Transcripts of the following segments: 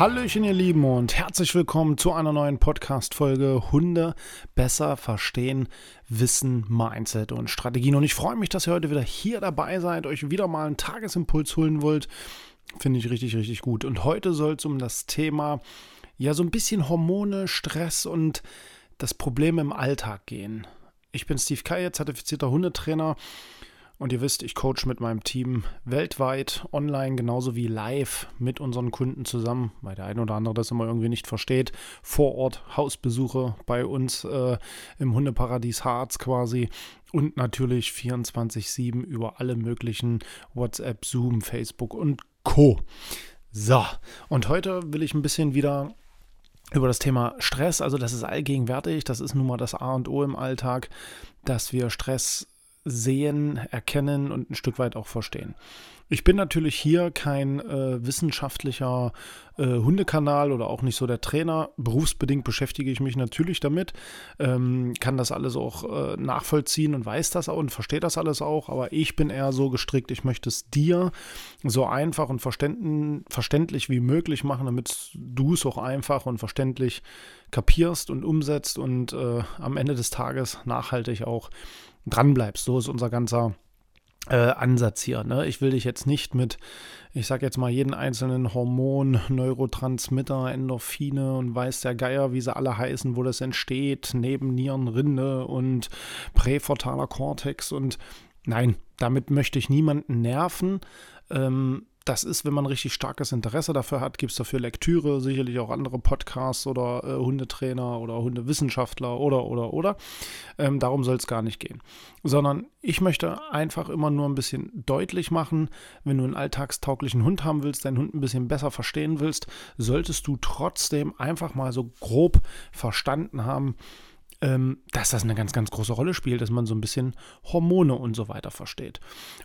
Hallöchen, ihr Lieben, und herzlich willkommen zu einer neuen Podcast-Folge Hunde besser verstehen, Wissen, Mindset und Strategien. Und ich freue mich, dass ihr heute wieder hier dabei seid, euch wieder mal einen Tagesimpuls holen wollt. Finde ich richtig, richtig gut. Und heute soll es um das Thema, ja, so ein bisschen Hormone, Stress und das Problem im Alltag gehen. Ich bin Steve Kaye, zertifizierter Hundetrainer und ihr wisst, ich coach mit meinem Team weltweit, online genauso wie live mit unseren Kunden zusammen, weil der eine oder andere das immer irgendwie nicht versteht. Vor Ort Hausbesuche bei uns äh, im Hundeparadies Harz quasi und natürlich 24-7 über alle möglichen WhatsApp, Zoom, Facebook und Co. So, und heute will ich ein bisschen wieder über das Thema Stress, also das ist allgegenwärtig, das ist nun mal das A und O im Alltag, dass wir Stress sehen, erkennen und ein Stück weit auch verstehen. Ich bin natürlich hier kein äh, wissenschaftlicher äh, Hundekanal oder auch nicht so der Trainer. Berufsbedingt beschäftige ich mich natürlich damit, ähm, kann das alles auch äh, nachvollziehen und weiß das auch und verstehe das alles auch. Aber ich bin eher so gestrickt, ich möchte es dir so einfach und verständlich wie möglich machen, damit du es auch einfach und verständlich kapierst und umsetzt und äh, am Ende des Tages nachhaltig auch dranbleibst. So ist unser ganzer äh, Ansatz hier. Ne? Ich will dich jetzt nicht mit, ich sag jetzt mal, jeden einzelnen Hormon, Neurotransmitter, Endorphine und weiß der Geier, wie sie alle heißen, wo das entsteht, neben Nierenrinde und präfrontaler Kortex und nein, damit möchte ich niemanden nerven. Ähm, das ist, wenn man richtig starkes Interesse dafür hat, gibt es dafür Lektüre, sicherlich auch andere Podcasts oder äh, Hundetrainer oder Hundewissenschaftler oder, oder, oder. Ähm, darum soll es gar nicht gehen. Sondern ich möchte einfach immer nur ein bisschen deutlich machen, wenn du einen alltagstauglichen Hund haben willst, deinen Hund ein bisschen besser verstehen willst, solltest du trotzdem einfach mal so grob verstanden haben, ähm, dass das eine ganz, ganz große Rolle spielt, dass man so ein bisschen Hormone und so weiter versteht.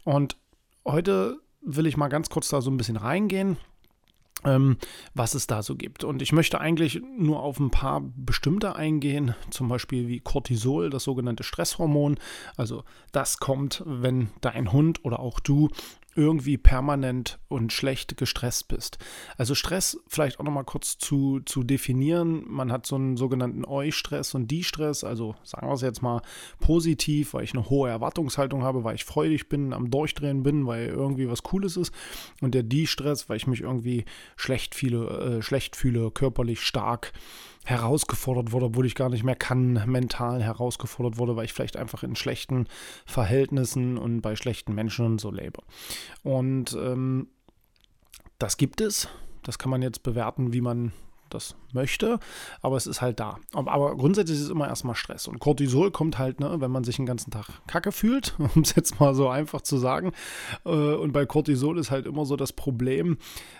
Und heute will ich mal ganz kurz da so ein bisschen reingehen. Ähm, was es da so gibt. Und ich möchte eigentlich nur auf ein paar bestimmte eingehen, zum Beispiel wie Cortisol, das sogenannte Stresshormon. Also das kommt, wenn dein Hund oder auch du irgendwie permanent und schlecht gestresst bist. Also Stress vielleicht auch nochmal kurz zu, zu definieren. Man hat so einen sogenannten Eu-Stress und Die-Stress. Also sagen wir es jetzt mal positiv, weil ich eine hohe Erwartungshaltung habe, weil ich freudig bin, am Durchdrehen bin, weil irgendwie was Cooles ist. Und der Die-Stress, weil ich mich irgendwie schlecht, viele, äh, schlecht fühle, körperlich stark herausgefordert wurde, obwohl ich gar nicht mehr kann, mental herausgefordert wurde, weil ich vielleicht einfach in schlechten Verhältnissen und bei schlechten Menschen und so lebe. Und ähm, das gibt es. Das kann man jetzt bewerten, wie man das möchte, aber es ist halt da. Aber grundsätzlich ist es immer erstmal Stress. Und Cortisol kommt halt, ne, wenn man sich den ganzen Tag kacke fühlt, um es jetzt mal so einfach zu sagen. Äh, und bei Cortisol ist halt immer so das Problem,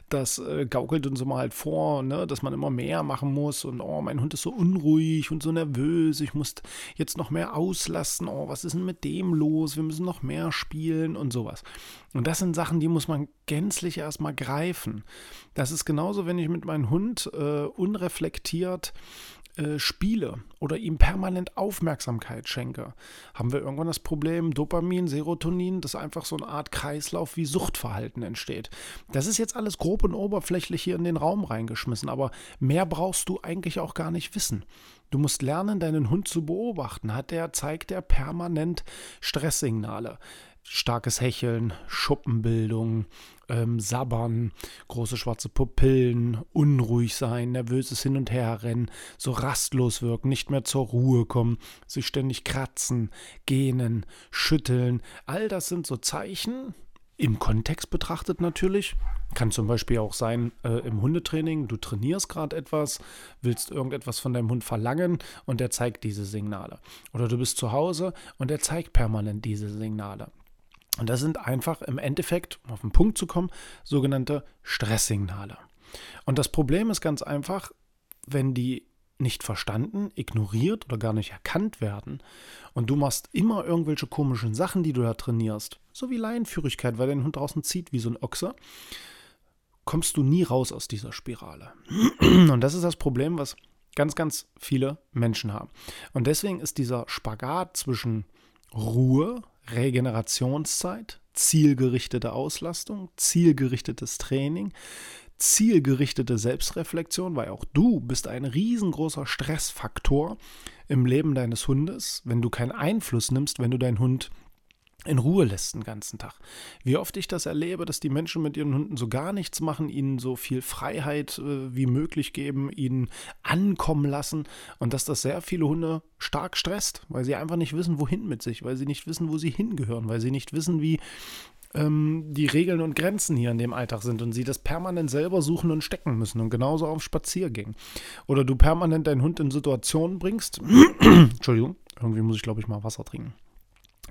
das äh, gaukelt uns immer halt vor, ne, dass man immer mehr machen muss und oh, mein Hund ist so unruhig und so nervös, ich muss jetzt noch mehr auslassen, oh, was ist denn mit dem los? Wir müssen noch mehr spielen und sowas. Und das sind Sachen, die muss man gänzlich erstmal greifen. Das ist genauso, wenn ich mit meinem Hund äh, unreflektiert äh, spiele oder ihm permanent Aufmerksamkeit schenke, haben wir irgendwann das Problem Dopamin, Serotonin, dass einfach so eine Art Kreislauf wie Suchtverhalten entsteht. Das ist jetzt alles grob und oberflächlich hier in den Raum reingeschmissen, aber mehr brauchst du eigentlich auch gar nicht wissen. Du musst lernen, deinen Hund zu beobachten. Hat der, zeigt er permanent Stresssignale? Starkes Hecheln, Schuppenbildung, ähm, Sabbern, große schwarze Pupillen, unruhig sein, nervöses Hin- und Herrennen, so rastlos wirken, nicht mehr zur Ruhe kommen, sich ständig kratzen, gähnen, schütteln. All das sind so Zeichen, Im Kontext betrachtet natürlich. Kann zum Beispiel auch sein äh, im Hundetraining, du trainierst gerade etwas, willst irgendetwas von deinem Hund verlangen und der zeigt diese Signale. Oder du bist zu Hause und er zeigt permanent diese Signale. Und das sind einfach im Endeffekt, um auf den Punkt zu kommen, sogenannte Stresssignale. Und das Problem ist ganz einfach, wenn die nicht verstanden, ignoriert oder gar nicht erkannt werden und du machst immer irgendwelche komischen Sachen, die du da trainierst, so wie Leinenführigkeit, weil dein Hund draußen zieht wie so ein Ochse, kommst du nie raus aus dieser Spirale. Und das ist das Problem, was ganz, ganz viele Menschen haben. Und deswegen ist dieser Spagat zwischen Ruhe, Regenerationszeit, zielgerichtete Auslastung, zielgerichtetes Training, zielgerichtete Selbstreflexion, weil auch du bist ein riesengroßer Stressfaktor im Leben deines Hundes, wenn du keinen Einfluss nimmst, wenn du deinen Hund in Ruhe lässt den ganzen Tag. Wie oft ich das erlebe, dass die Menschen mit ihren Hunden so gar nichts machen, ihnen so viel Freiheit äh, wie möglich geben, ihnen ankommen lassen und dass das sehr viele Hunde stark stresst, weil sie einfach nicht wissen, wohin mit sich, weil sie nicht wissen, wo sie hingehören, weil sie nicht wissen, wie ähm, die Regeln und Grenzen hier in dem Alltag sind und sie das permanent selber suchen und stecken müssen und genauso auf Spaziergängen. Oder du permanent deinen Hund in Situationen bringst, Entschuldigung, irgendwie muss ich glaube ich mal Wasser trinken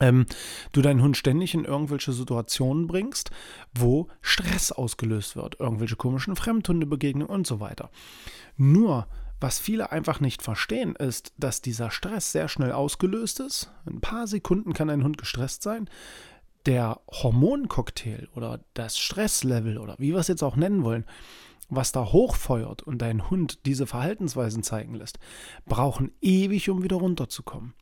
ähm, du deinen Hund ständig in irgendwelche Situationen bringst, wo Stress ausgelöst wird, irgendwelche komischen Fremdhundebegegnungen und so weiter. Nur, was viele einfach nicht verstehen, ist, dass dieser Stress sehr schnell ausgelöst ist. In ein paar Sekunden kann ein Hund gestresst sein. Der Hormoncocktail oder das Stresslevel oder wie wir es jetzt auch nennen wollen, was da hochfeuert und dein Hund diese Verhaltensweisen zeigen lässt, brauchen ewig, um wieder runterzukommen.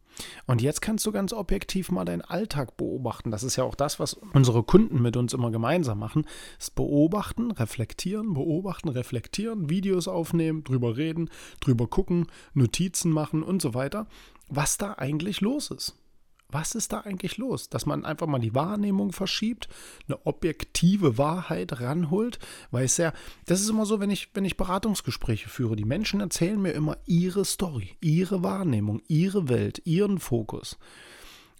Und jetzt kannst du ganz objektiv mal deinen Alltag beobachten. Das ist ja auch das, was unsere Kunden mit uns immer gemeinsam machen. Ist beobachten, reflektieren, beobachten, reflektieren, Videos aufnehmen, drüber reden, drüber gucken, Notizen machen und so weiter, was da eigentlich los ist was ist da eigentlich los? Dass man einfach mal die Wahrnehmung verschiebt, eine objektive Wahrheit ranholt, weil es ja, das ist immer so, wenn ich, wenn ich Beratungsgespräche führe, die Menschen erzählen mir immer ihre Story, ihre Wahrnehmung, ihre Welt, ihren Fokus.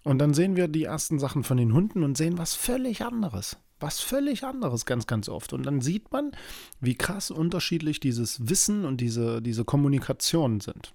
Und dann sehen wir die ersten Sachen von den Hunden und sehen was völlig anderes. Was völlig anderes ganz, ganz oft. Und dann sieht man, wie krass unterschiedlich dieses Wissen und diese, diese Kommunikation sind.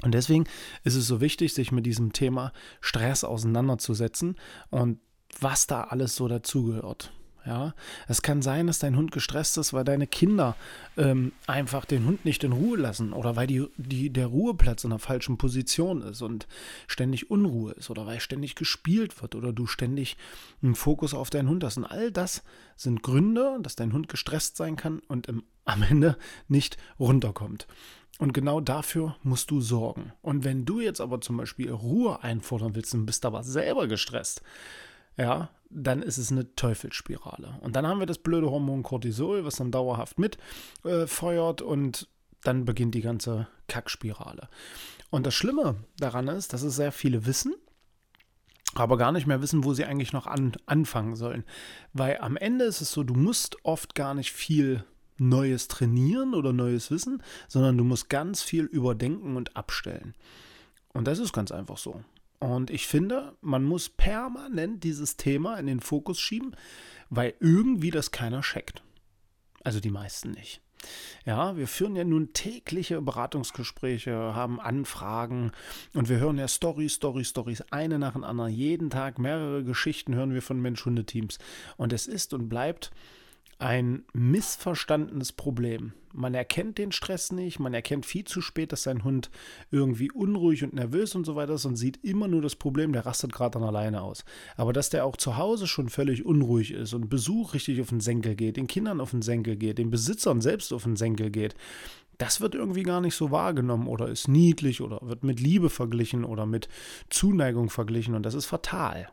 Und deswegen ist es so wichtig, sich mit diesem Thema Stress auseinanderzusetzen und was da alles so dazugehört. Ja, es kann sein, dass dein Hund gestresst ist, weil deine Kinder ähm, einfach den Hund nicht in Ruhe lassen oder weil die, die, der Ruheplatz in der falschen Position ist und ständig Unruhe ist oder weil ständig gespielt wird oder du ständig einen Fokus auf deinen Hund hast. Und all das sind Gründe, dass dein Hund gestresst sein kann und im, am Ende nicht runterkommt. Und genau dafür musst du sorgen. Und wenn du jetzt aber zum Beispiel Ruhe einfordern willst und bist aber selber gestresst, ja, dann ist es eine Teufelsspirale. Und dann haben wir das blöde Hormon Cortisol, was dann dauerhaft mitfeuert äh, und dann beginnt die ganze Kackspirale. Und das Schlimme daran ist, dass es sehr viele wissen, aber gar nicht mehr wissen, wo sie eigentlich noch an, anfangen sollen. Weil am Ende ist es so, du musst oft gar nicht viel Neues trainieren oder neues Wissen, sondern du musst ganz viel überdenken und abstellen. Und das ist ganz einfach so. Und ich finde, man muss permanent dieses Thema in den Fokus schieben, weil irgendwie das keiner checkt. Also die meisten nicht. Ja, wir führen ja nun tägliche Beratungsgespräche, haben Anfragen und wir hören ja Stories, Stories, Stories, eine nach der anderen. Jeden Tag mehrere Geschichten hören wir von Mensch-Hunde-Teams. Und es ist und bleibt ein missverstandenes Problem. Man erkennt den Stress nicht, man erkennt viel zu spät, dass sein Hund irgendwie unruhig und nervös und so weiter ist und sieht immer nur das Problem, der rastet gerade dann alleine aus. Aber dass der auch zu Hause schon völlig unruhig ist und Besuch richtig auf den Senkel geht, den Kindern auf den Senkel geht, den Besitzern selbst auf den Senkel geht, das wird irgendwie gar nicht so wahrgenommen oder ist niedlich oder wird mit Liebe verglichen oder mit Zuneigung verglichen und das ist fatal.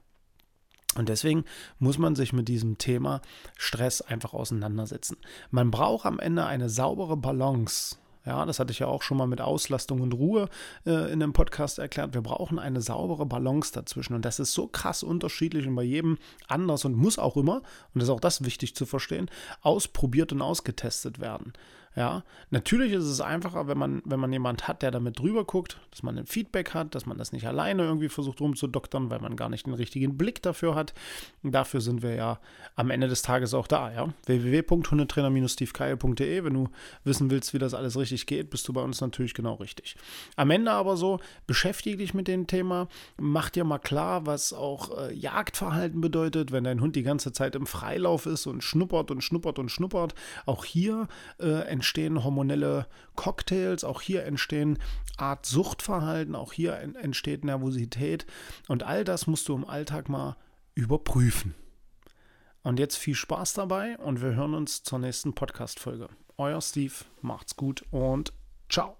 Und deswegen muss man sich mit diesem Thema Stress einfach auseinandersetzen. Man braucht am Ende eine saubere Balance. Ja, das hatte ich ja auch schon mal mit Auslastung und Ruhe äh, in dem Podcast erklärt. Wir brauchen eine saubere Balance dazwischen. Und das ist so krass unterschiedlich und bei jedem anders und muss auch immer, und das ist auch das wichtig zu verstehen, ausprobiert und ausgetestet werden. Ja, natürlich ist es einfacher, wenn man, wenn man jemand hat, der damit drüber guckt, dass man ein Feedback hat, dass man das nicht alleine irgendwie versucht rumzudoktern, weil man gar nicht den richtigen Blick dafür hat. Und dafür sind wir ja am Ende des Tages auch da, ja. www.hundetrainer-stevekeil.de. Wenn du wissen willst, wie das alles richtig geht, bist du bei uns natürlich genau richtig. Am Ende aber so, beschäftige dich mit dem Thema, mach dir mal klar, was auch äh, Jagdverhalten bedeutet, wenn dein Hund die ganze Zeit im Freilauf ist und schnuppert und schnuppert und schnuppert. Auch hier äh, entstehen hormonelle Cocktails, auch hier entstehen Art Suchtverhalten, auch hier entsteht Nervosität und all das musst du im Alltag mal überprüfen. Und jetzt viel Spaß dabei und wir hören uns zur nächsten Podcast-Folge. Euer Steve, macht's gut und ciao.